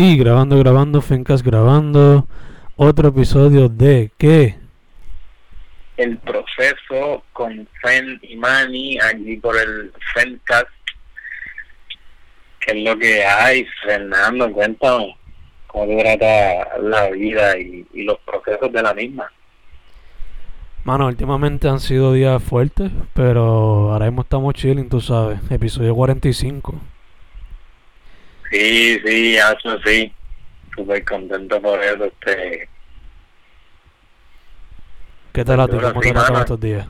Y grabando, grabando, Fencas grabando. Otro episodio de ¿qué? El proceso con Fen y Manny aquí por el Fencast. ¿Qué es lo que hay, Fernando? Cuéntame cómo te trata la vida y, y los procesos de la misma. Mano, últimamente han sido días fuertes, pero ahora mismo estamos chilling, tú sabes. Episodio 45. Sí, sí, eso sí. Súper contento por eso. Este, ¿Qué tal a ti? ¿Cómo te tratan mano. estos días?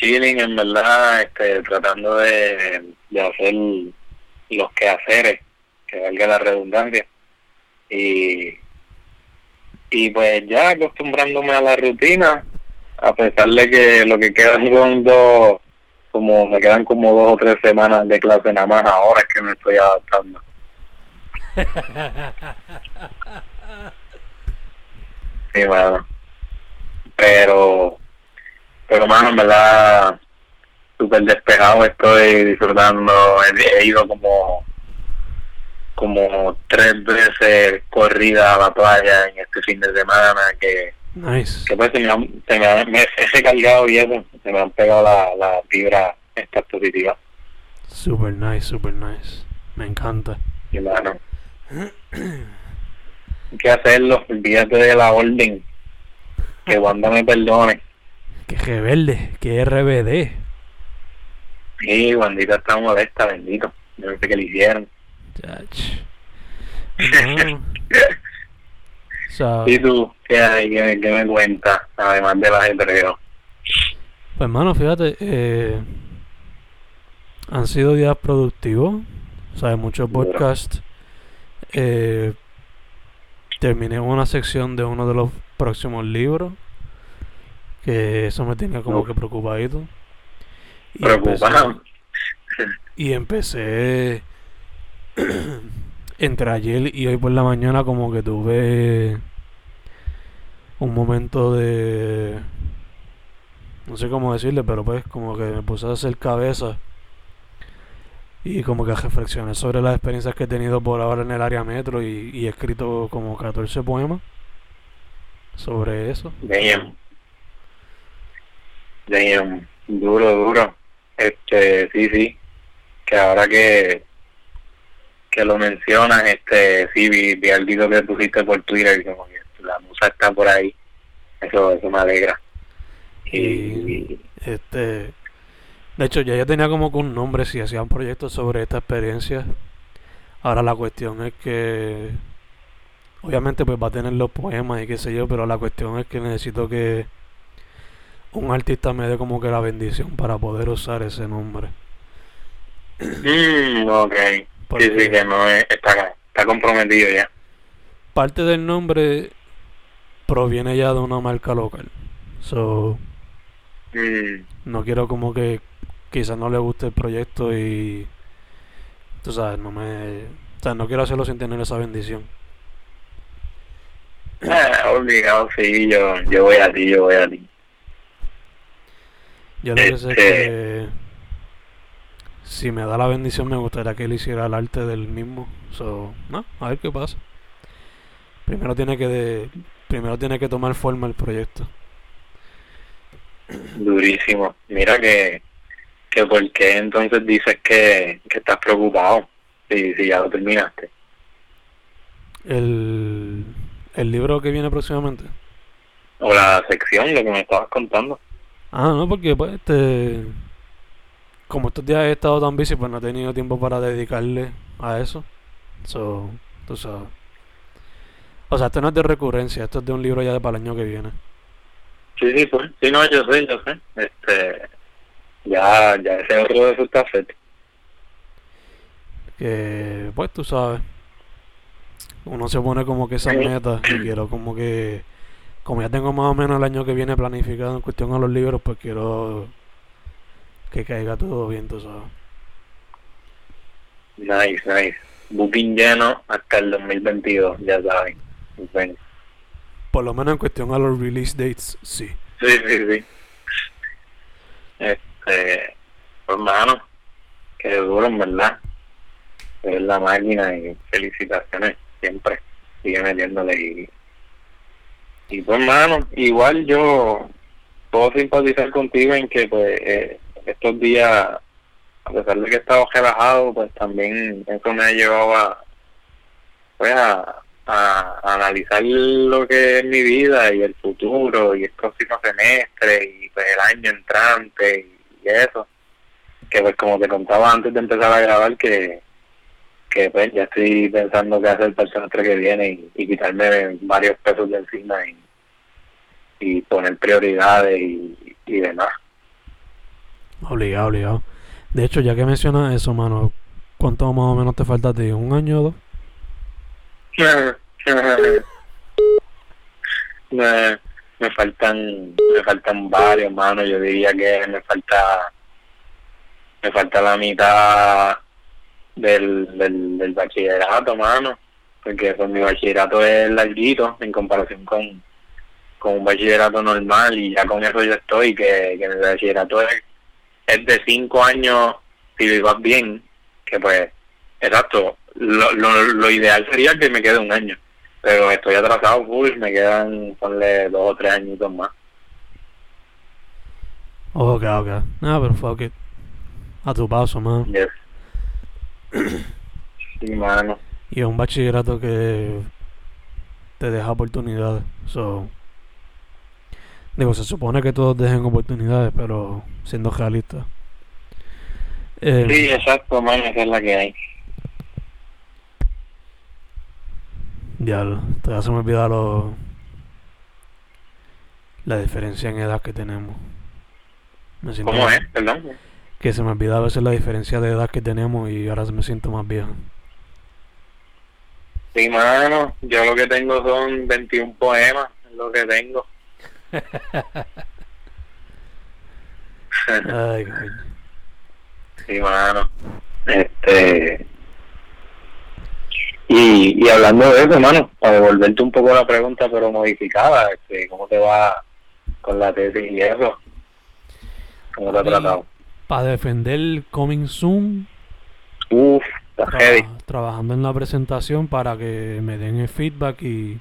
chilling, en verdad, este, tratando de, de hacer los quehaceres, que valga la redundancia. Y, y pues ya acostumbrándome a la rutina, a pesar de que lo que quedan son dos, como me quedan como dos o tres semanas de clase nada más ahora es que me estoy adaptando. Sí, mano. Pero, pero, mano, en verdad, súper despejado estoy disfrutando. He, he ido como, como tres veces corrida a la playa en este fin de semana que, Nice. que pues se me, han, se me, han- me he recargado y eso, se me han pegado la, la vibra esta positiva. Super nice, super nice. Me encanta. Y, mano, hay que hacerlo, olvídate de la orden. Que Wanda me perdone. Que rebelde, que RBD. Sí, Wandita está molesta, bendito. Yo no sé qué le hicieron. Chach. No. O sea, ¿Y tú hay? ¿Qué, qué me cuentas? Además del ajetreo. pues hermano, fíjate, eh, han sido días productivos. O sea, muchos Duro. podcasts. Eh, terminé una sección de uno de los próximos libros. Que eso me tenía como que preocupadito. Y Preocupado. Y empecé entre ayer y hoy por la mañana como que tuve un momento de no sé cómo decirle, pero pues como que me puse a hacer cabeza y como que reflexioné sobre las experiencias que he tenido por ahora en el área metro y, y he escrito como 14 poemas sobre eso. Damn. Damn. Duro, duro. Este, sí, sí. Que ahora que que lo mencionas, este, sí, vi, vi video que pusiste por Twitter, como que la musa está por ahí. Eso, eso me alegra. Y, Y este, de hecho, ya yo tenía como que un nombre si hacía un proyecto sobre esta experiencia. Ahora la cuestión es que, obviamente, pues va a tener los poemas y qué sé yo, pero la cuestión es que necesito que un artista me dé como que la bendición para poder usar ese nombre. Mm, ok. Sí, sí, que no es, está, está comprometido ya. parte del nombre proviene ya de una marca local. So, Mm, no quiero como que quizás no le guste el proyecto y tú sabes, no me, o sea, no quiero hacerlo sin tener esa bendición. ah, obligado, sí, yo, yo voy a ti, yo voy a ti. Yo lo que sé es Este- que si me da la bendición me gustaría que él hiciera el arte del mismo. So, no, a ver qué pasa. Primero tiene que de- primero tiene que tomar forma el proyecto. Durísimo. Mira que, que por qué entonces dices que, que estás preocupado si, si ya lo terminaste. El, el libro que viene próximamente. O la sección, lo que me estabas contando. Ah, no, porque pues este como estos días he estado tan busy, pues no he tenido tiempo para dedicarle a eso. So, tú sabes. O sea, esto no es de recurrencia, esto es de un libro ya de para el año que viene. Sí, sí, pues. Sí, no, yo sé, yo sé. Este, ya, ya ese otro de eso está feto. Que, pues tú sabes, uno se pone como que esas Sí. metas y quiero como que, como ya tengo más o menos el año que viene planificado en cuestión a los libros, pues quiero que caiga todo bien, tú sabes. Nice, nice. Booking lleno hasta el 2022, ya saben. Por lo menos en cuestión a los release dates, sí. Sí, sí, sí. Este, hermano, que duro, en verdad. es la máquina y felicitaciones siempre. Sigue metiéndole y, y pues hermano, igual yo puedo simpatizar contigo en que pues eh, estos días, a pesar de que he estado relajado, pues también eso me ha llevado a pues a, a, analizar lo que es mi vida y el futuro y el próximo semestre y pues el año entrante y, eso que pues como te contaba antes de empezar a grabar que que pues ya estoy pensando qué hacer para el semestre que viene y, quitarme varios pesos de encima y, y poner prioridades y, y demás. Obligado, obligado. De hecho, ya que mencionas eso, mano, ¿cuánto más o menos te falta a ti? ¿Un año o dos? me, me faltan me faltan varios mano. Yo diría que me falta me falta la mitad del, del, del bachillerato mano. Porque con mi bachillerato es larguito en comparación con con un bachillerato normal. Y ya con eso yo estoy que, que el bachillerato es, de cinco años si vas bien que pues exacto lo, lo, lo ideal sería que me quede un año pero estoy atrasado full, me quedan, ponle dos o tres añitos más. Ok, ok. Ah, pero fuck it. A tu paso, mano. Yes. sí, mano. Y es un bachillerato que te deja oportunidades. So, digo, se supone que todos dejen oportunidades, pero siendo realistas. Eh, sí, exacto, mano, esa es la que hay. Ya, todavía se me olvida lo, la diferencia en edad que tenemos. Me ¿Cómo es? Perdón. Que se me olvida a veces la diferencia de edad que tenemos y ahora me siento más viejo. Sí, mano, yo lo que tengo son 21 poemas, es lo que tengo. Ay, coño. Sí, mano. Este, y, y hablando de eso, hermano, para devolverte un poco la pregunta, pero modificada, este, ¿cómo te va con la tesis y eso? ¿Cómo te ha tratado? Para defender Coming Soon. Uf, Trabajando en la presentación para que me den el feedback y,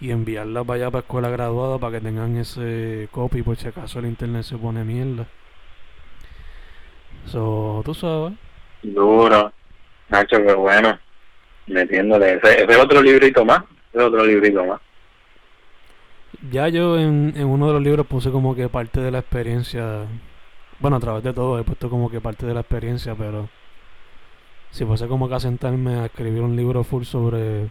y enviarla para allá para escuela graduada para que tengan ese copy por si acaso el internet se pone mierda. So, tú sabes. Duro. Nacho, qué bueno metiéndole ese, ese otro librito más, ese otro librito más. Ya yo en, en uno de los libros puse como que parte de la experiencia, bueno, a través de todo he puesto como que parte de la experiencia, pero si fuese como que a sentarme a escribir un libro full sobre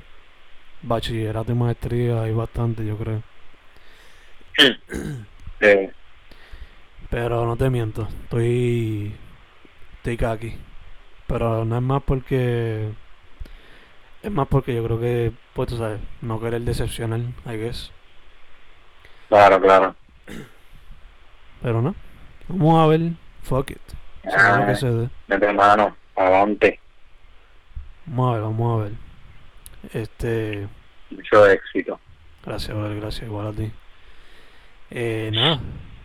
bachillerato y maestría, hay bastante, yo creo. Sí. Pero no te miento, estoy, estoy aquí. Pero no es más porque es más porque yo creo que, pues tú sabes, no querer decepcionar, I guess. Claro, claro. Pero no. Vamos a ver. Fuck it. Ah, que se dé. mano, adelante. Vamos a ver, vamos a ver. Este. Mucho éxito. Gracias, gracias, igual a ti. Eh, nada,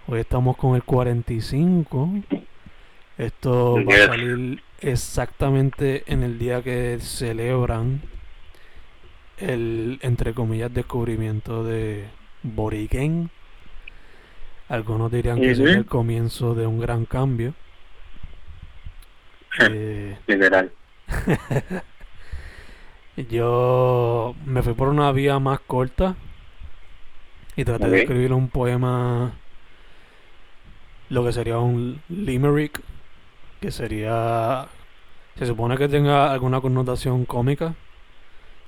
hoy estamos con el 45. Esto va a salir exactamente en el día que celebran el, entre comillas, descubrimiento de Boriken. Algunos dirían que es el comienzo de un gran cambio. eh, Literal. yo me fui por una vía más corta y traté de escribir un poema, lo que sería un limerick que sería se supone que tenga alguna connotación cómica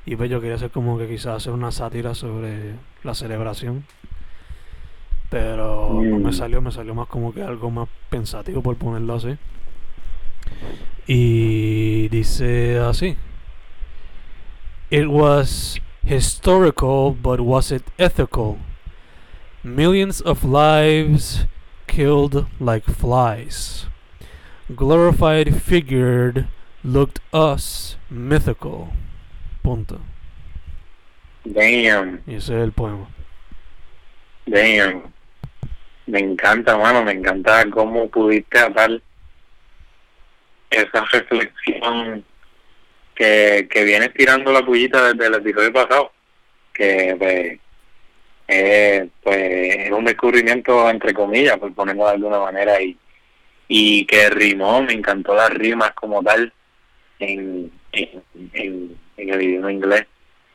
y pues yo quería hacer como que quizás hacer una sátira sobre la celebración. Pero no me mm. salió me salió más como que algo más pensativo por ponerlo así. Y dice así. It was historical but was it ethical millions of lives killed like flies. Glorified figured looked us mythical. Punto. Damn. Y ese es el poema. Damn. Me encanta, mano, me encanta cómo pudiste dar esa reflexión que, que viene tirando la pullita desde el episodio pasado, que pues, eh, pues es un descubrimiento entre comillas, por ponerlo de alguna manera, y, y que rimó, me encantó las rimas como tal en, en, en, el idioma inglés.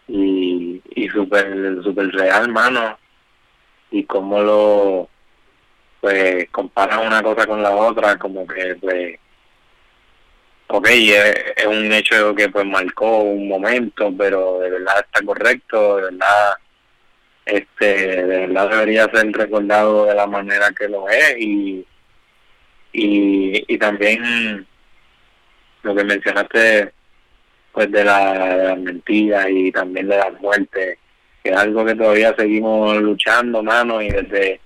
Y, y súper super real, mano, y cómo lo pues comparan una cosa con la otra, como que pues ok, es, un hecho que pues marcó un momento, pero de verdad está correcto, de verdad este de verdad debería ser recordado de la manera que lo es. Y y, y también lo que mencionaste de, la, las mentiras y también de las muertes que es algo que todavía seguimos luchando mano y desde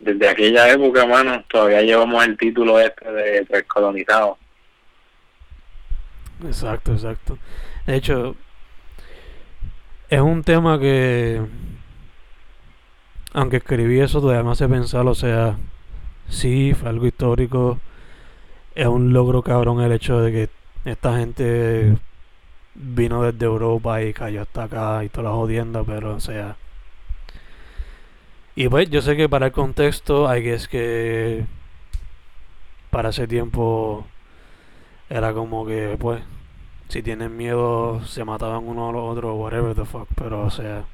desde aquella época mano todavía llevamos el título este de descolonizado exacto exacto. De hecho es un tema que aunque escribí eso todavía me hace pensar o sea sí fue algo histórico es un logro cabrón el hecho de que esta gente vino desde Europa y cayó hasta acá y toda la jodienda, pero o sea. Y pues yo sé que para el contexto hay que es que para ese tiempo era como que pues si tienen miedo se mataban uno a los otros whatever the fuck, pero o sea.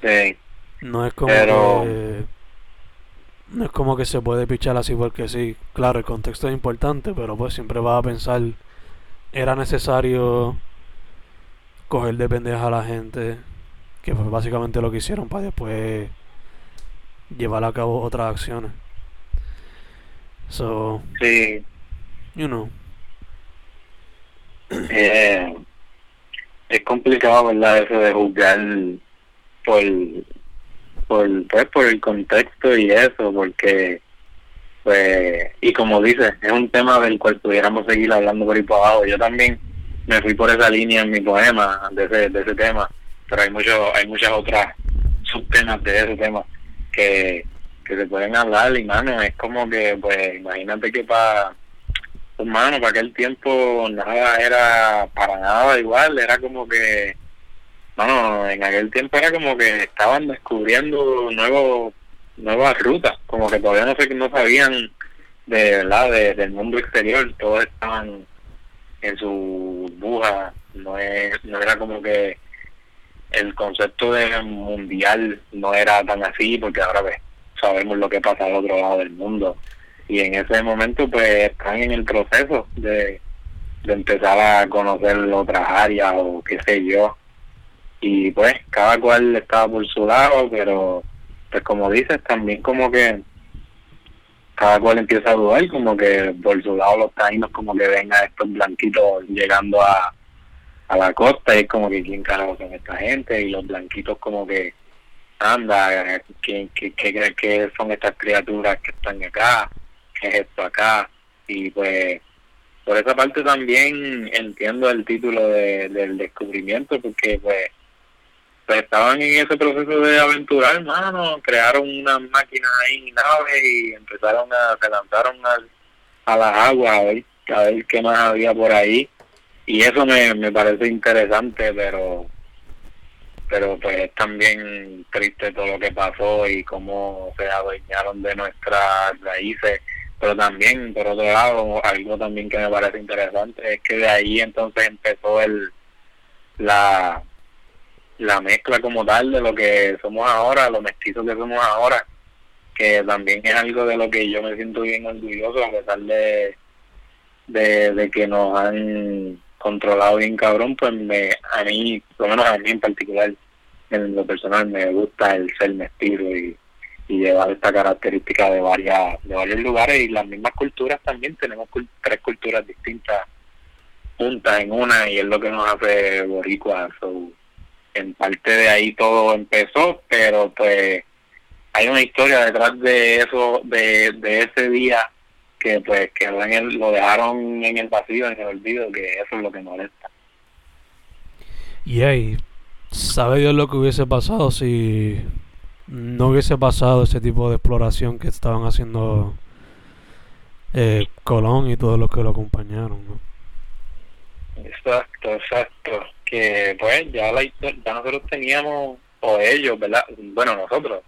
Sí. No es como que no es como que se puede pichar así porque sí. Claro, el contexto es importante, pero pues siempre vas a pensar, era necesario coger de pendeja a la gente, que fue básicamente lo que hicieron para después llevar a cabo otras acciones. So, sí. You know. Eh, es complicado, ¿verdad? Eso de juzgar por por pues por el contexto y eso porque pues y como dices es un tema del cual pudiéramos seguir hablando por ahí para abajo. Yo también me fui por esa línea en mi poema de ese, de ese tema pero hay mucho hay muchas otras subtemas de ese tema que, que se pueden hablar y mano es como que pues imagínate que para pues mano para aquel tiempo nada era para nada igual era como que no, en aquel tiempo era como que estaban descubriendo nuevos nuevas rutas, como que todavía no sé no sabían de verdad del mundo exterior, todos estaban en su burbuja, no es, no era como que el concepto de mundial no era tan así, porque ahora ves, sabemos lo que pasa al otro lado del mundo. Y en ese momento pues están en el proceso de, de empezar a conocer otras áreas o qué sé yo y pues cada cual estaba por su lado, pero pues como dices, también como que cada cual empieza a dudar, como que por su lado los taínos como que ven estos blanquitos llegando a, a la costa y como que quién carajo son esta gente y los blanquitos como que anda, ¿qué, qué, qué, qué son estas criaturas que están acá? ¿Qué es esto acá? Y pues por esa parte también entiendo el título de, del descubrimiento porque pues pues estaban en ese proceso de aventurar, hermano, crearon unas máquinas ahí, naves, y empezaron a, se lanzaron al, a las aguas a ver, a ver qué más había por ahí. Y eso me, me parece interesante, pero pero pues es también triste todo lo que pasó y cómo se adueñaron de nuestras raíces. Pero también, por otro lado, algo también que me parece interesante es que de ahí entonces empezó el la la mezcla como tal de lo que somos ahora, lo mestizos que somos ahora, que también es algo de lo que yo me siento bien orgulloso a pesar de, de, que nos han controlado bien cabrón, pues me, a mí, por lo menos a mí en particular, en lo personal me gusta el ser mestizo y, y llevar esta característica de varias de varios lugares y las mismas culturas también tenemos tres culturas distintas juntas en una y es lo que nos hace boricuas en parte de ahí todo empezó, pero pues hay una historia detrás de eso, de, de ese día que pues que lo dejaron en el vacío, en el olvido, que eso es lo que molesta. Y ahí, ¿sabe Dios lo que hubiese pasado si no hubiese pasado ese tipo de exploración que estaban haciendo eh, Colón y todos los que lo acompañaron? ¿no? Exacto, exacto. Que pues ya, la, ya nosotros teníamos, o ellos, ¿verdad? Bueno, nosotros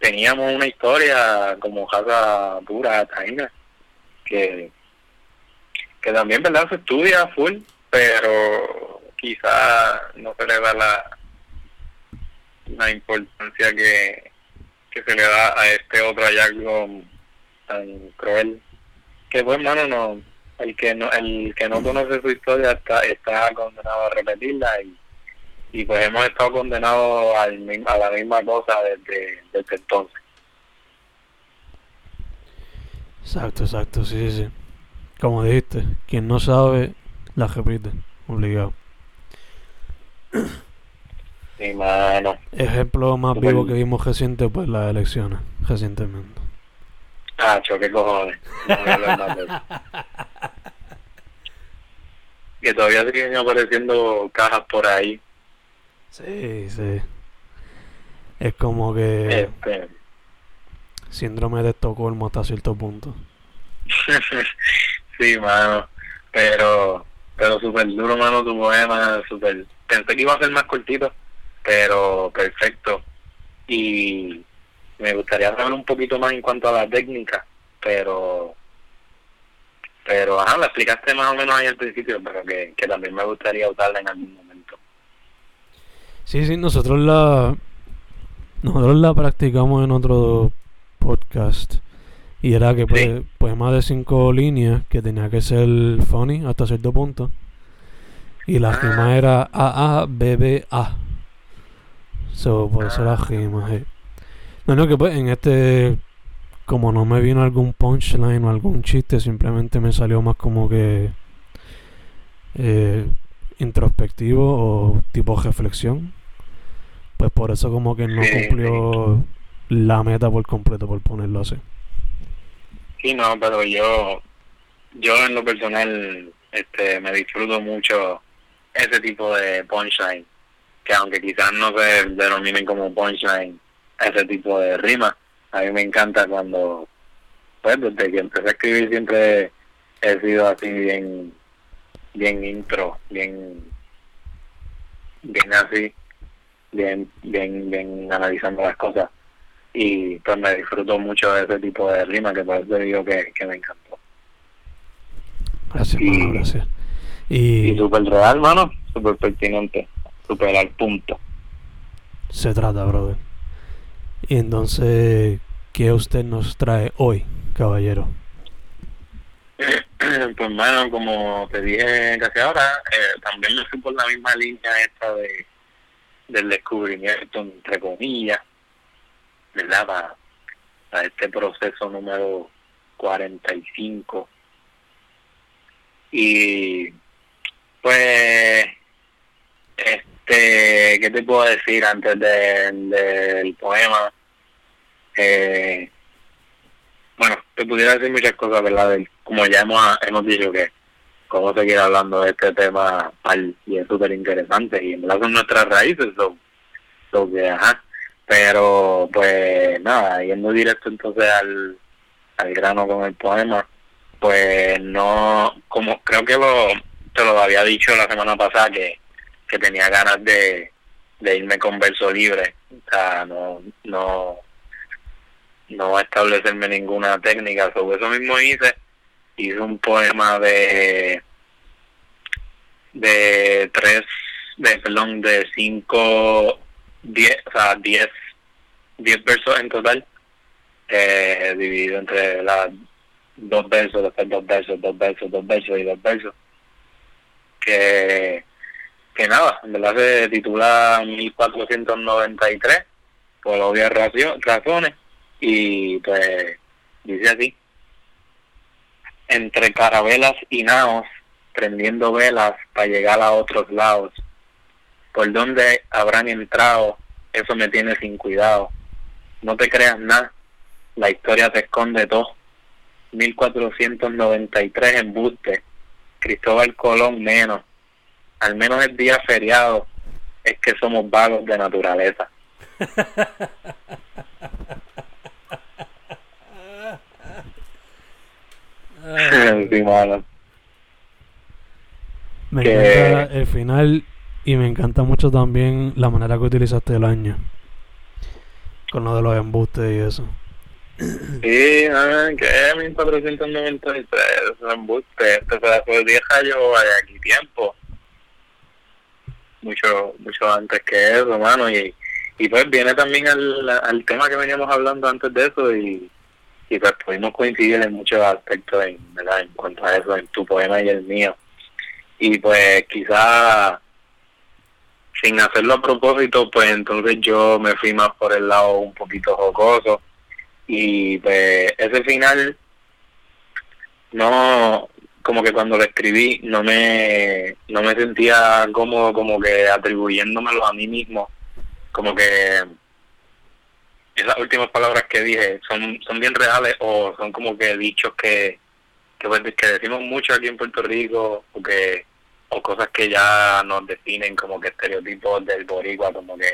teníamos una historia como jaza pura, taína, que, que también, ¿verdad? Se estudia full, pero quizá no se le da la, la importancia que, que se le da a este otro hallazgo tan cruel. Que pues, hermano, no, el que no, el que no conoce su historia está, está condenado a repetirla y, y pues hemos estado condenados al, a la misma cosa desde, desde entonces. Exacto, exacto, sí, sí, sí. Como dijiste, quien no sabe, la repite, obligado. Sí, mano. Ejemplo más vivo que vimos reciente, pues las elecciones, recientemente. Ah, choque cojones. No voy a hablar más de eso. que todavía siguen apareciendo cajas por ahí. Sí, sí. Es como que Este, síndrome de Estocolmo hasta cierto punto. sí, mano. Pero, pero súper duro, mano, tu poema. Super, pensé que iba a ser más cortito, pero perfecto. Y me gustaría saber un poquito más en cuanto a la técnica, pero pero ajá, la explicaste más o menos ahí al principio, pero que, que también me gustaría usarla en algún momento. Sí, sí, nosotros la nosotros la practicamos en otro podcast y era que pues, Sí. poema de cinco líneas que tenía que ser funny hasta cierto punto y la Ah. rima era A A B B A. So, por eso la Ah. rima, sí. No, no, que pues en este como no me vino algún punchline o algún chiste, simplemente me salió más como que eh, introspectivo o tipo reflexión. Pues por eso como que no cumplió la meta por completo, por ponerlo así. Sí, no, pero yo, yo en lo personal, este, me disfruto mucho ese tipo de punchline, que aunque quizás no se denominen como punchline, ese tipo de rima, a mí me encanta cuando, pues desde que empecé a escribir siempre he sido así bien, bien intro, bien, bien así, bien, bien, bien analizando las cosas y pues me disfruto mucho de ese tipo de rima que por eso digo que, que me encantó. Gracias, Y- mano, gracias. Y Y súper real, mano, súper pertinente, súper al punto. se trata, brother. Y entonces, ¿qué usted nos trae hoy, caballero? pues mano, como te dije casi ahora, eh, también me fui por la misma línea esta de del descubrimiento, entre comillas, ¿verdad? Para, para este proceso número 45. Y pues, este, ¿qué te puedo decir antes de- del poema? Eh, bueno, te pudiera decir muchas cosas, ¿verdad? Como ya hemos, hemos dicho que cómo seguir hablando de este tema y es súper interesante y en verdad son nuestras raíces, so, so que, ajá. Pero pues nada, yendo directo entonces al, al grano con el poema, pues no, como creo que lo, te lo había dicho la semana pasada que, que tenía ganas de, irme con verso libre, o sea, no, no, no establecerme ninguna técnica, sobre eso mismo hice, hice un poema de de tres, de perdón, de cinco, diez, o sea, diez, diez versos en total, eh, dividido entre las dos versos, después dos versos, dos versos, dos versos y dos versos, que, que nada, en verdad se titula 1493, por obvias razones, y pues dice así, entre carabelas y naos, prendiendo velas para llegar a otros lados. Por donde habrán entrado, eso me tiene sin cuidado. No te creas nada, la historia te esconde todo. 1493 embuste, Cristóbal Colón menos. Al menos el día feriado es que somos vagos de naturaleza. sí, mano. Me Que- encanta el final y me encanta mucho también la manera que utilizaste el año. Con lo de los embustes y eso. Sí, ah, que es 1493, es un embuste, este pedazo de vieja yo hay aquí tiempo. Mucho, mucho antes que eso, mano, y, y pues viene también al, al tema que veníamos hablando antes de eso y, y pues pudimos coincidir en muchos aspectos en, ¿verdad? en cuanto a eso, en tu poema y el mío. Y pues quizá sin hacerlo a propósito, pues entonces yo me fui más por el lado un poquito jocoso y pues ese final no como que cuando lo escribí no me no me sentía cómodo como que atribuyéndomelo a mí mismo. Como que esas últimas palabras que dije son son bien reales o son como que dichos que que, pues, que decimos mucho aquí en Puerto Rico o que o cosas que ya nos definen como que estereotipos del boricua como que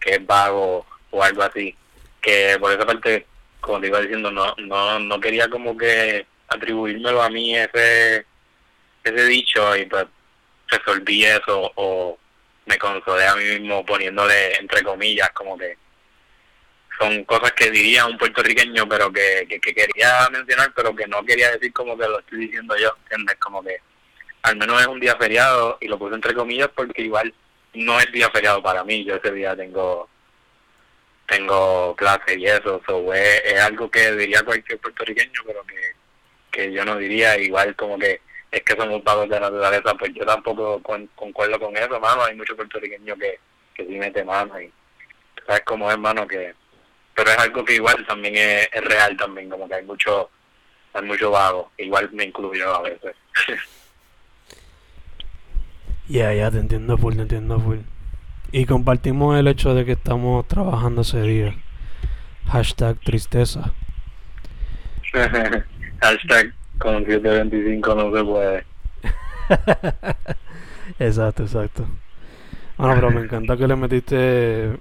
que es vago o algo así. Que por esa parte como te iba diciendo, no, no, no quería como que atribuírmelo a mí ese, ese dicho y pues resolví eso o me consolé a mí mismo poniéndole entre comillas como que son cosas que diría un puertorriqueño pero que, que, que quería mencionar pero que no quería decir como que lo estoy diciendo yo, ¿entiendes? Como que al menos es un día feriado y lo puse entre comillas porque igual no es día feriado para mí, yo ese día tengo tengo clase y eso, so, es algo que diría cualquier puertorriqueño, pero que, que yo no diría, igual como que es que somos pagos de naturaleza, pues yo tampoco con- concuerdo con eso, mano, hay muchos puertorriqueños que, que sí mete mano y sabes cómo es, mano, que pero es algo que igual también es, es real también, como que hay mucho hay mucho vago, igual me incluyo a veces. Ya, ya, te entiendo full, te entiendo full. Y compartimos el hecho de que estamos trabajando ese día. Hashtag tristeza. Hashtag con 725 no se puede. exacto, exacto. Bueno, pero me encanta que le metiste...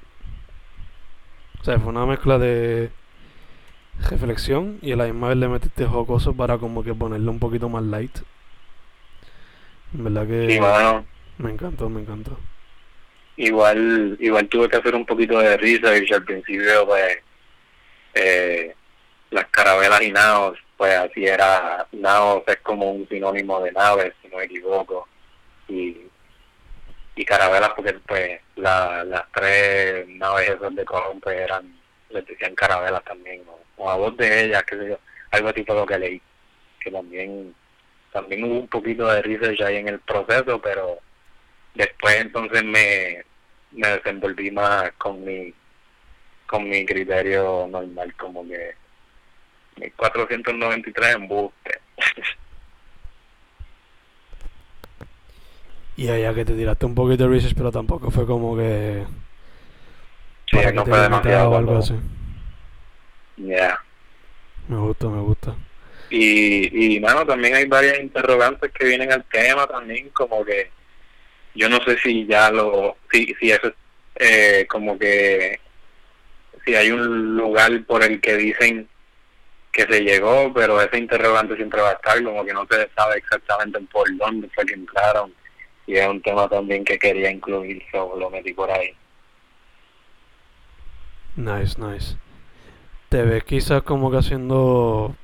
O sea, fue una mezcla de reflexión y a la misma vez le metiste jocoso para como que ponerle un poquito más light. En verdad que Y mano, me encantó, me encantó. igual igual tuve que hacer un poquito de research al principio pues eh, las carabelas y naos pues así era naos es como un sinónimo de naves si no me equivoco y y carabelas porque pues la, las tres naves esas de Colón pues eran les decían carabelas también o a voz de ellas qué sé yo algo tipo lo que leí que también también hubo un poquito de research ahí en el proceso pero después entonces me, me desenvolví más con mi con mi criterio normal como que 1493 embuste Y allá que te tiraste un poquito de research, pero tampoco fue como que... sí, para que no te fue demasiado o algo cuando- así. ya Me gusta, me gusta. y y mano también hay varias interrogantes que vienen al tema también como que yo no sé si ya lo si si eso es eh, como que si hay un lugar por el que dicen que se llegó pero ese interrogante siempre va a estar como que no se sabe exactamente por dónde fue que entraron y es un tema también que quería incluir so lo metí por ahí Nice, nice. ¿Te ves quizás como que haciendo...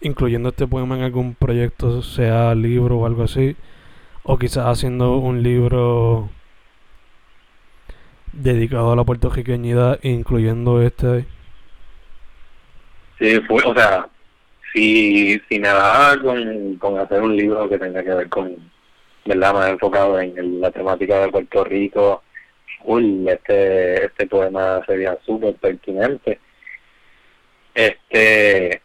Incluyendo este poema en algún proyecto, sea libro o algo así? O quizás haciendo un libro dedicado a la puertorriqueñidad, incluyendo este. Sí, fue, o sea, si, si me daba con, con hacer un libro que tenga que ver con, ¿verdad? Más enfocado en el- la temática de Puerto Rico, full, este, este poema sería súper pertinente. Este,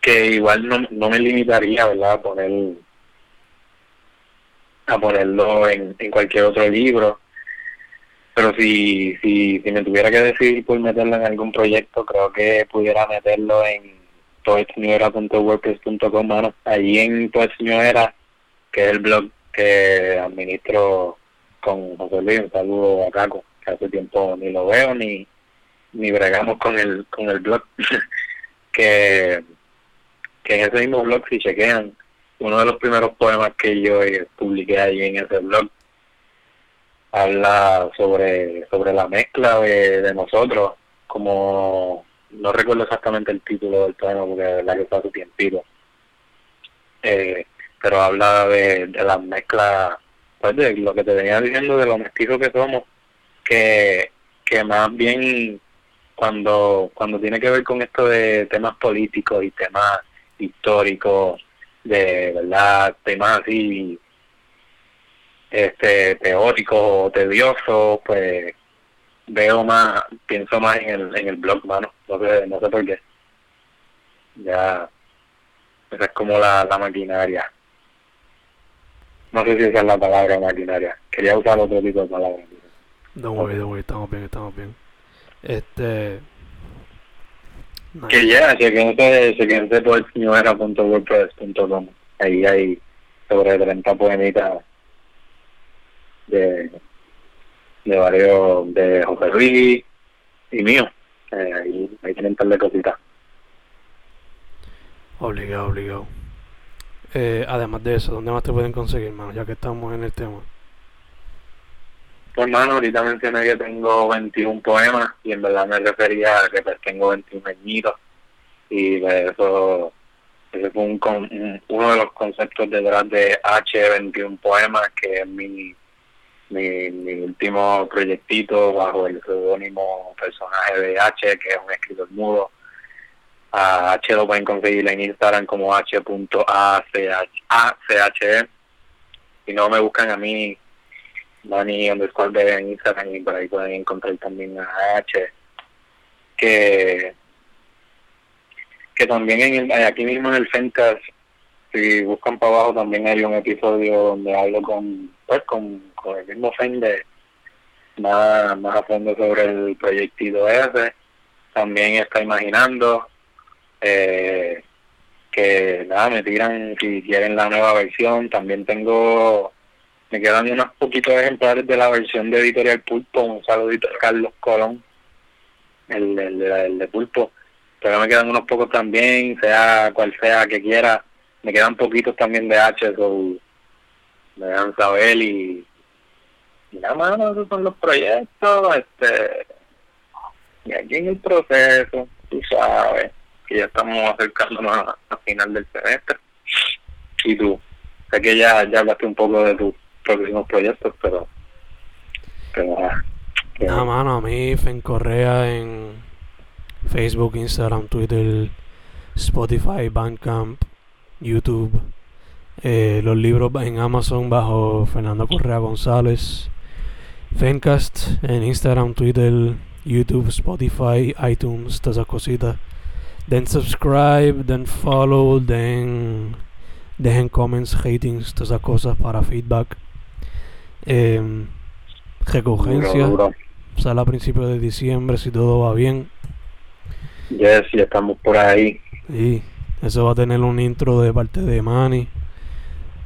que igual no, no me limitaría, ¿verdad? A poner, a ponerlo en, en cualquier otro libro. Pero si, si, si me tuviera que decidir por meterlo en algún proyecto, creo que pudiera meterlo en poetsnewera.wordpress.com, mano. Allí en Poets New Era, que es el blog que administro con José Luis, un saludo a Caco, que hace tiempo ni lo veo ni, ni bregamos con el, con el blog. que, que en ese mismo blog, si chequean, uno de los primeros poemas que yo eh, publiqué ahí en ese blog habla sobre sobre la mezcla de, nosotros como no recuerdo exactamente el título del poema porque de verdad que fue hace tiempito. Eh, pero habla de, de la mezcla pues de lo que te venía diciendo de lo mestizos que somos que que más bien cuando cuando tiene que ver con esto de temas políticos y temas históricos de verdad temas así este teóricos o tediosos pues veo más pienso más en el en el blog mano. No sé no sé por qué. Ya esa es como la, la maquinaria. No sé si esa es la palabra maquinaria. Quería usar otro tipo de palabra. Don't worry, don't worry, estamos bien, estamos bien. Este. que ya chequense chequense por señora.wordpress.com ahí hay sobre 30 poemitas de de varios de José Luis y mío eh, ahí, ahí tienen tal de cositas Obligado, obligado. Eh, además de eso, ¿dónde más te pueden conseguir, mano? Ya que estamos en el tema. Pues hermano, ahorita mencioné que tengo 21 poemas y en verdad me refería a que pues tengo 21 añitos y pues eso, ese fue un, con- un- uno de los conceptos detrás de H21 Poemas, que es mi, mi, último proyectito bajo el seudónimo personaje de H, que es un escritor mudo. A H lo pueden conseguir en Instagram como h.ache y no me buscan a mí Manny underscore B en Instagram y por ahí pueden encontrar también a H que que también en el, aquí mismo en el Fencast si buscan para abajo también hay un episodio donde hablo con pues con, con el mismo Fende más, más a fondo sobre el proyectito ese. También está imaginando eh, que nada me tiran si quieren la nueva versión. También tengo me quedan unos poquitos ejemplares de la versión de Editorial Pulpo, un saludito a Carlos Colón, el, el, el de Pulpo, pero me quedan unos pocos también, sea cual sea que quiera, me quedan poquitos también de H, so, me dejan saber y, nada más, esos son los proyectos, este, y aquí en el proceso, tú sabes, que ya estamos acercándonos a, a final del semestre, y tú, sé que ya, ya hablaste un poco de tus próximos proyectos, pero, pero ah, que- Nada, mano, a mí, Fen Correa en Facebook, Instagram, Twitter, Spotify, Bandcamp, YouTube. Eh, los libros en Amazon bajo Fernando Correa González. Fencast en Instagram, Twitter, YouTube, Spotify, iTunes, todas esas cositas. Den subscribe, den follow, den dejen comments, ratings, todas esas cosas para feedback. Eh, recogencia sale a principios de diciembre si todo va bien. Yes, ya estamos por ahí. Y eso va a tener un intro de parte de Manny.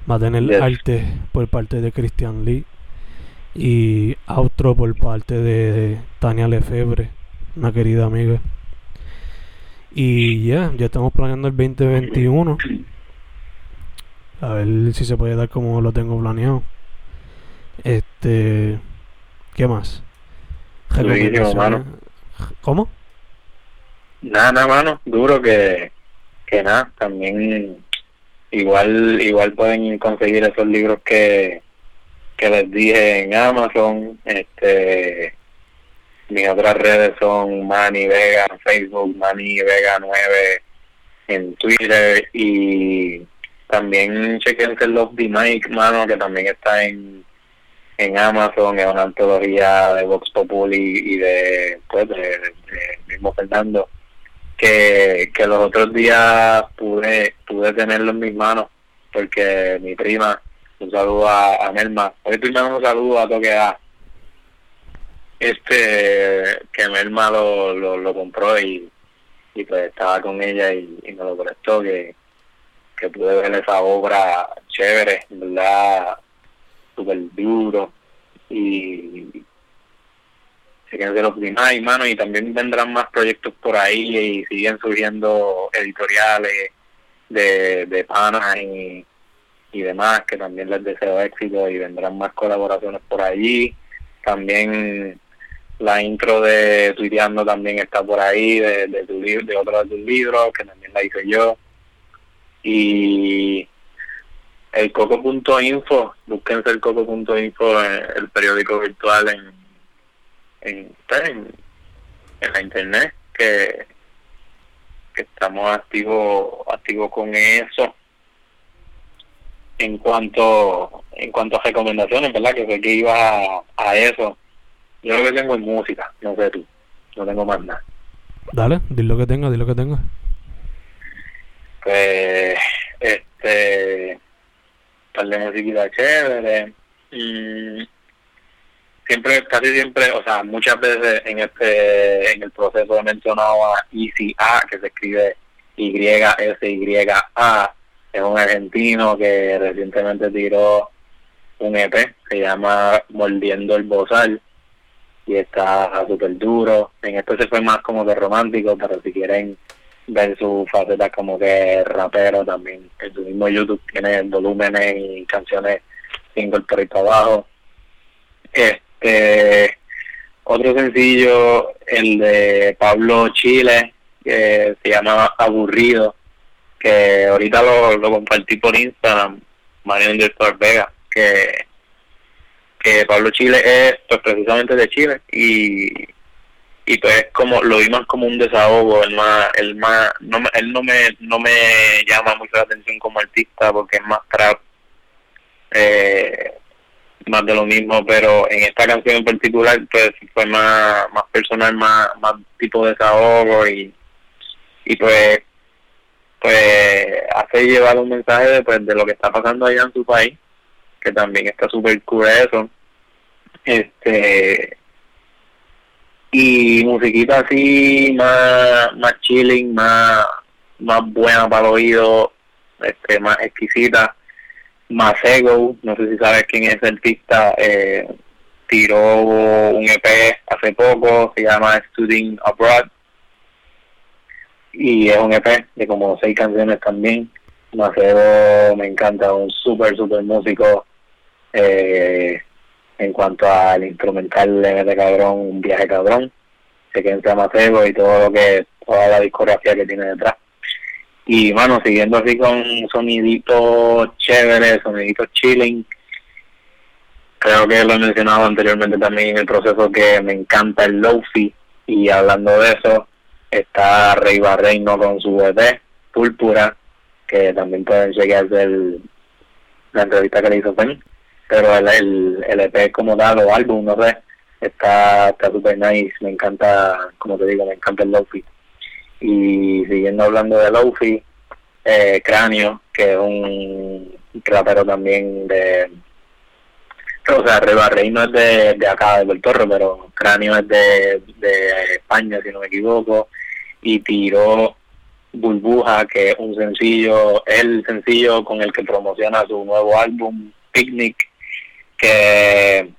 Va a tener Yes. arte por parte de Christian Lee. Y outro por parte de Tania Lefebvre, una querida amiga. Y ya, ya estamos planeando el 2021. A ver si se puede dar como lo tengo planeado. Este. ¿Qué más? Durísimo, mano. ¿Cómo? Nada, nada, mano, duro que, que nada, también igual igual pueden conseguir esos libros que, que les dije en Amazon, este mis otras redes son Manny Vega Facebook, Manny Vega 9 en Twitter y también chequense Love the Mike, mano, que también está en en Amazon, es una antología de Vox Populi y de, pues, de- de mismo Fernando, que, que los otros días pude pude tenerlo en mis manos, porque mi prima, un saludo a, a Melma, hoy primero un saludo a Toque este, que Melma lo, compró y, pues estaba con ella y, me lo prestó, que, que pude ver esa obra chévere, verdad, súper duro. Y fíjense los primáis, mano, y también vendrán más proyectos por ahí y siguen surgiendo editoriales de, de panas y, y demás, que también les deseo éxito y vendrán más colaboraciones por allí. También la intro de Tuiteando también está por ahí, de, de, tu, de otro de tus libros, que también la hice yo. Y el coco.info, búsquense el coco.info, el periódico virtual en, en, en, la internet, que, que estamos activos activos con eso en cuanto en cuanto a recomendaciones, ¿verdad? Que fue que iba a, eso. Yo lo que tengo es música, no sé tú. No tengo más nada. Dale, di lo que tenga, di lo que tenga. Pues, este, tal de musiquita chévere. Mm, siempre, casi siempre, o sea, muchas veces en este, en el proceso he mencionado a A que se escribe Y-S-Y-A es un argentino que recientemente tiró un EP, se llama Mordiendo el Bozal y está súper duro. En esto se fue más como que romántico, pero si quieren ver su faceta como que rapero también, en su mismo YouTube tiene volúmenes y canciones single por ahí para abajo. Este otro sencillo, el de Pablo Chile, que se llama Aburrido que ahorita lo, lo compartí por Instagram, Mario Underscore Vega, que, que Pablo Chile es pues precisamente de Chile y, y pues como lo vi más como un desahogo, el más, el más, no, él no me, no me llama mucho la atención como artista porque es más trap, eh, más de lo mismo, pero en esta canción en particular pues fue más, más personal, más, más tipo desahogo y, y pues pues hace llevar un mensaje de, pues, de lo que está pasando allá en su país, que también está súper cool eso. Este y musiquita así más más chilling, más más buena para el oído, este más exquisita, más ego, no sé si sabes quién es el artista, eh, tiró un EP hace poco, se llama Studying Abroad y es un EP de como seis canciones también. Maceo me encanta, un súper, súper músico. Eh, en cuanto al instrumental de cabrón, un viaje cabrón. Se queda Maceo y todo lo que, toda la discografía que tiene detrás. Y bueno, siguiendo así con soniditos chéveres, soniditos chilling. Creo que lo he mencionado anteriormente también en el proceso que me encanta el lofi y hablando de eso, está Rey Barreino con su EP, Púrpura, que también pueden llegar del la entrevista que le hizo Fen, pero el, el, EP como tal o álbum, no sé, está está super nice, me encanta, como te digo, me encanta el Lofi. Y siguiendo hablando de Lofi, eh, Cráneo, que es un rapero también de o sea, Rebarrey no es de, de acá, de Puerto Rico, pero Cráneo es de, de España, si no me equivoco, y tiró Burbuja, que es un sencillo, el sencillo con el que promociona su nuevo álbum, Picnic, que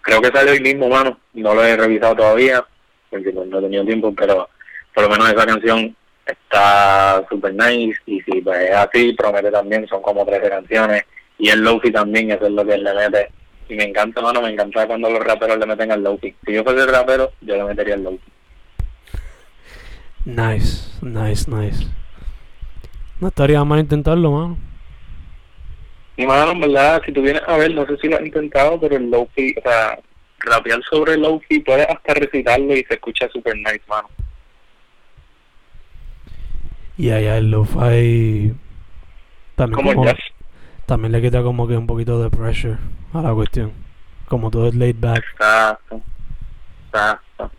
creo que sale hoy mismo, mano, no lo he revisado todavía, porque no, he tenido tiempo, pero por lo menos esa canción está super nice, y si pues es así, promete también, son como 13 canciones, y el lofi también, eso es lo que él le mete. Y me encanta, mano, me encanta cuando los raperos le meten al lofi. Si yo fuese rapero, yo le metería el lofi. Nice, nice, nice. No estaría mal intentarlo, mano. Y mano, en verdad, si tú vienes a ver, no sé si lo has intentado, pero el lofi, o sea, rapear sobre el lofi, puedes hasta recitarlo y se escucha super nice, mano. Y allá el lo-fi también Como el jazz. También le quita como que un poquito de pressure a la cuestión. Como todo es laid back. Exacto. Exacto.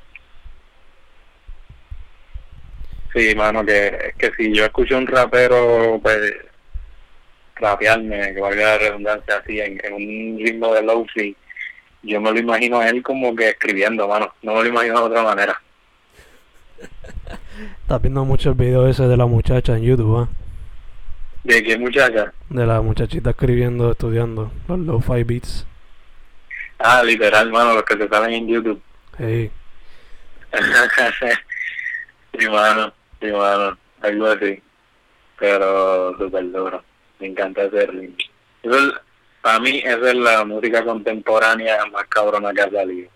Sí, mano, que, que si yo escucho un rapero, pues, rapearme, que valga la redundancia, así, en, en un ritmo de lofi, yo me lo imagino a él como que escribiendo, mano. No me lo imagino de otra manera. Estás viendo mucho el video ese de la muchacha en YouTube, ¿ah? ¿De qué muchacha? De la muchachita escribiendo, estudiando los lo-fi beats. Ah, literal, mano, los que te salen en YouTube. Hey, sí, mano, sí, mano, algo así. Pero súper duro. Me encanta ritmo. Eso es- para mí, esa es la música contemporánea más cabrona que ha salido.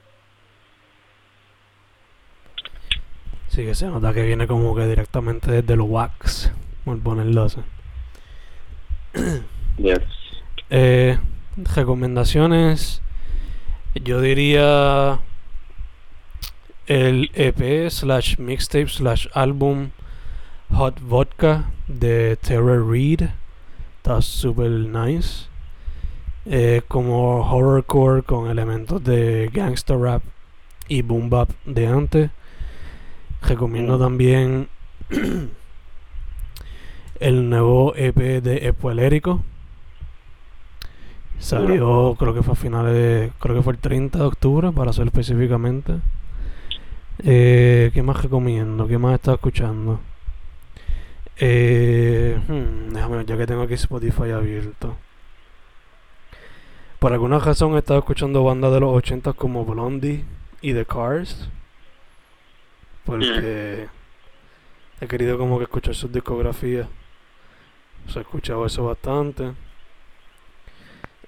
Sí, que se nota que viene como que directamente desde los wax, por ponerlo así. Yes. Eh, recomendaciones, yo diría el EP slash mixtape slash álbum Hot Vodka de Terror Reed. Está super nice. Eh, como horrorcore con elementos de gangsta rap y boom bap de antes. Recomiendo Mm. también el nuevo EP de Epoelérico. Salió, creo que fue a finales de, creo que fue el 30 de octubre, para ser específicamente. Eh, ¿Qué más recomiendo? ¿Qué más he estado escuchando? Eh, hmm, déjame ver, ya que tengo aquí Spotify abierto. Por alguna razón he estado escuchando bandas de los 80 como Blondie y The Cars. Porque he querido como que escuchar sus discografías. Sea, he escuchado eso bastante.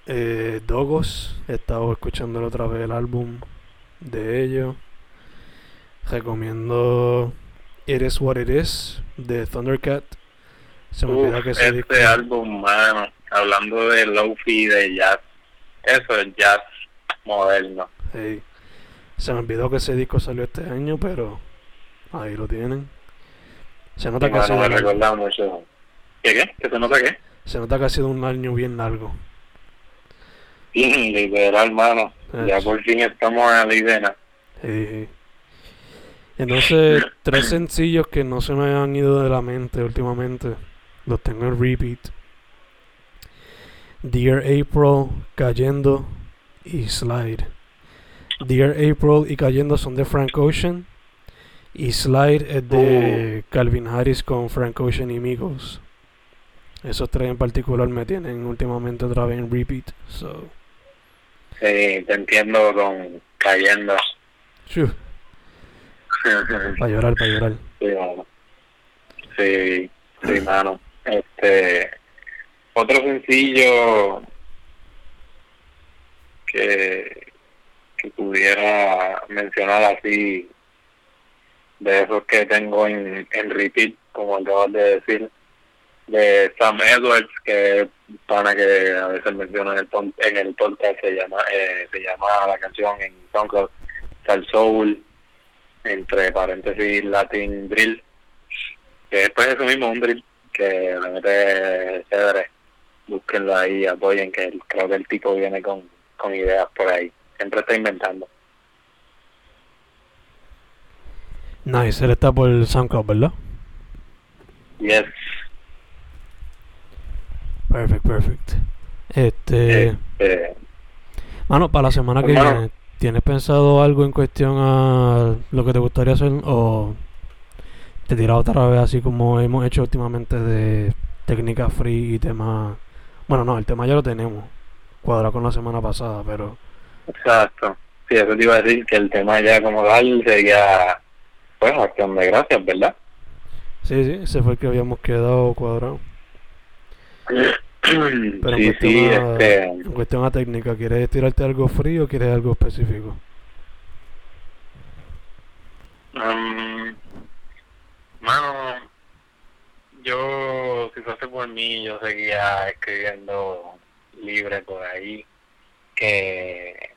Eh, Dogos, he estado escuchándolo otra vez el álbum de ellos. Recomiendo It Is What It Is de Thundercat. Se me olvida que ese este disco. álbum, mano, hablando de lofi de jazz, eso es jazz moderno. Hey, se me olvidó que ese disco salió este año, pero ahí lo tienen. Se nota, que Mano, sido me recuerda mucho. ¿Qué qué? ¿Que se nota qué? se nota que ha sido un año bien largo. Sí, literal, mano. Ya por fin estamos a la idea. Sí. Entonces, tres sencillos que no se me han ido de la mente últimamente. Los tengo en repeat. Dear April, Cayendo y Slide. Dear April y Cayendo son de Frank Ocean. Y Slide es de Calvin Harris con Frank Ocean y Migos. Esos tres en particular me tienen últimamente otra vez en repeat. So, Sí, te entiendo con cayendo. para llorar, para llorar. Sí, mano. Sí, sí, mano. Este, otro sencillo que, que pudiera mencionar así, de esos que tengo en, en repeat, como acabas de decir, de Sam Edwards, que es pana que a veces menciona en el, en el podcast, se llama, eh, se llama la canción en SoundCloud, Sal Soul, entre paréntesis Latin Drill, que después eso mismo, un drill que le mete chévere. Búsquenlo ahí, apoyen, que el- creo que el tipo viene con, con ideas por ahí. Siempre está inventando. Nice, él está por SoundCloud, ¿verdad? Yes. Perfect, perfect. Este, Eh, mano, para la semana que viene, ¿tienes pensado algo en cuestión a lo que te gustaría hacer o te tiras otra vez así como hemos hecho últimamente de técnica free y tema? Bueno, no, el tema ya lo tenemos cuadrado con la semana pasada, pero exacto. Sí, eso te iba a decir que el tema ya como tal sería, pues, acción de gracias, ¿verdad? sí, sí, ese fue el que habíamos quedado cuadrado. Pero en, sí, cuestión sí, a, este, en cuestión a técnica, ¿quieres tirarte algo free o quieres algo específico? Um, mano, yo, si fuese por mí, yo seguía escribiendo libre por ahí, que,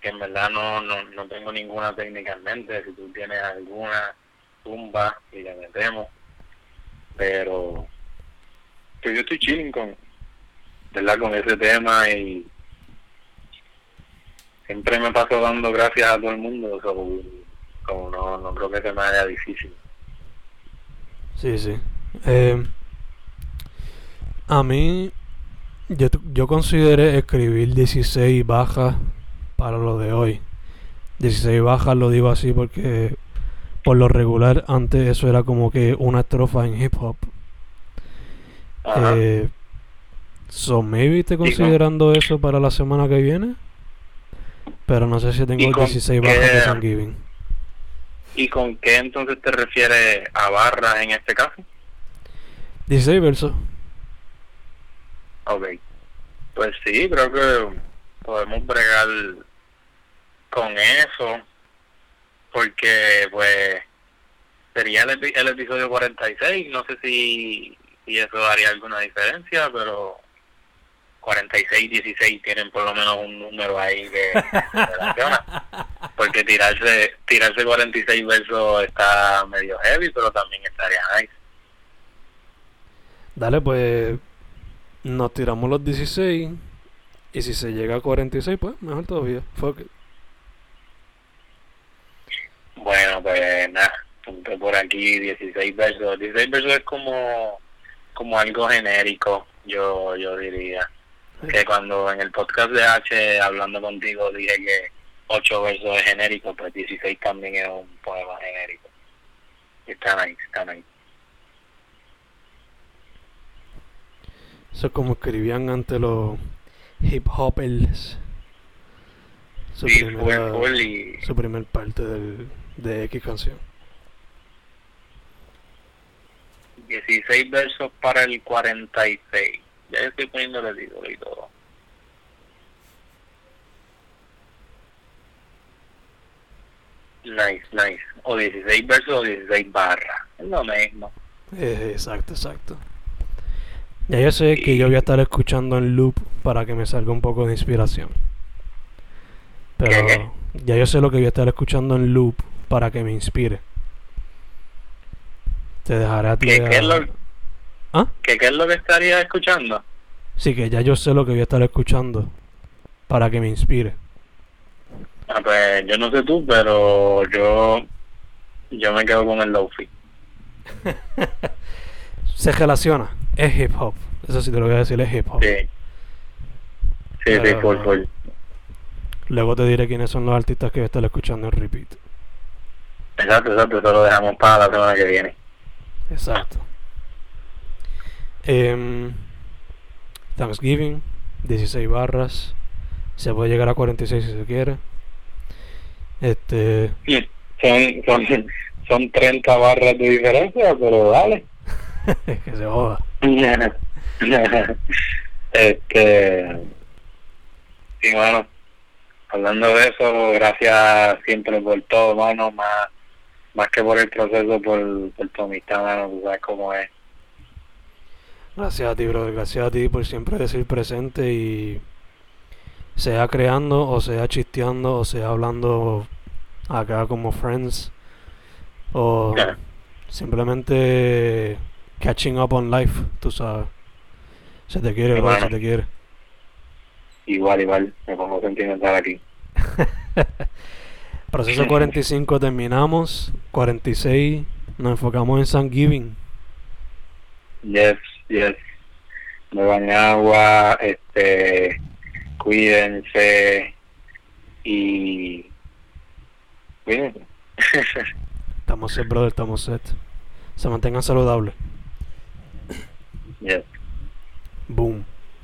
que en verdad no, no, no tengo ninguna técnica en mente, si tú tienes alguna, tumba y le metemos, pero que yo estoy chilling con, ¿verdad? con ese tema y siempre me paso dando gracias a todo el mundo, so, como no, no creo que se me haga difícil. Sí, sí. Eh, a mí, yo, yo consideré escribir 16 bajas para lo de hoy. 16 bajas lo digo así porque por lo regular antes eso era como que una estrofa en hip hop. Eh, so maybe esté considerando eso para la semana que viene. Pero no sé si ¿Y tengo con 16 qué- bajas de Thanksgiving. ¿Y con qué entonces te refieres a barras en este caso? 16 versos. Ok. Pues sí, creo que podemos bregar con eso, porque pues sería el, epi- el episodio 46, no sé si, si eso haría alguna diferencia, pero 46 y 16 tienen por lo menos un número ahí que relaciona. Porque tirarse tirarse 46 versos está medio heavy, pero también estaría nice. Dale, pues nos tiramos los 16 y si se llega a 46, pues mejor todavía. Fuck it. Bueno, pues nada, por aquí 16 versos. 16 versos es como, como algo genérico, yo, yo diría. Que cuando en el podcast de H, hablando contigo, dije que 8 versos es genérico, pues 16 también es un poema genérico. Está nice, está nice. Eso es como escribían ante los hip hoppers. Su, Sí, primera, y su primer parte del, de X canción. 16 versos para el 46. Ya yo estoy poniéndole título y todo. Nice, nice. O 16 versos o 16 barras. Es lo mismo. Eh, exacto, exacto. Ya yo sé que yo voy a estar escuchando en loop para que me salga un poco de inspiración. Pero ¿Qué? ya yo sé lo que voy a estar escuchando en loop para que me inspire. Te dejaré a ti. ¿Qué, qué es a- lo, ¿Ah? ¿qué, qué es lo que estaría escuchando? Sí, que ya yo sé lo que voy a estar escuchando para que me inspire. Ah, pues yo no sé tú, pero yo yo me quedo con el lofi. Se relaciona, es hip hop. Eso sí te lo voy a decir, es hip hop. Sí. Sí, sí, Pero- full, full. Luego te diré quiénes son los artistas que voy a estar escuchando en repeat. Exacto, exacto. Eso lo dejamos para la semana que viene. Exacto. Em, Thanksgiving, 16 barras. Se puede llegar a 46 si se quiere. Este, Son, son, son 30 barras de diferencia, pero dale. que se joda. este y bueno hablando de eso gracias siempre por todo mano más más que por el proceso por, por tu amistad mano tú sabes cómo es Gracias a ti, brother. Gracias a ti por siempre decir presente y sea creando o sea chisteando o sea hablando acá como friends o simplemente catching up on life, tú sabes. Se te quiere, bro, se te quiere. igual igual me pongo sentimental aquí Proceso 45 terminamos, 46 nos enfocamos en Thanksgiving. yes yes beban agua este cuídense y cuídense Estamos set, brother, estamos set. Se mantengan saludables. yes Boom.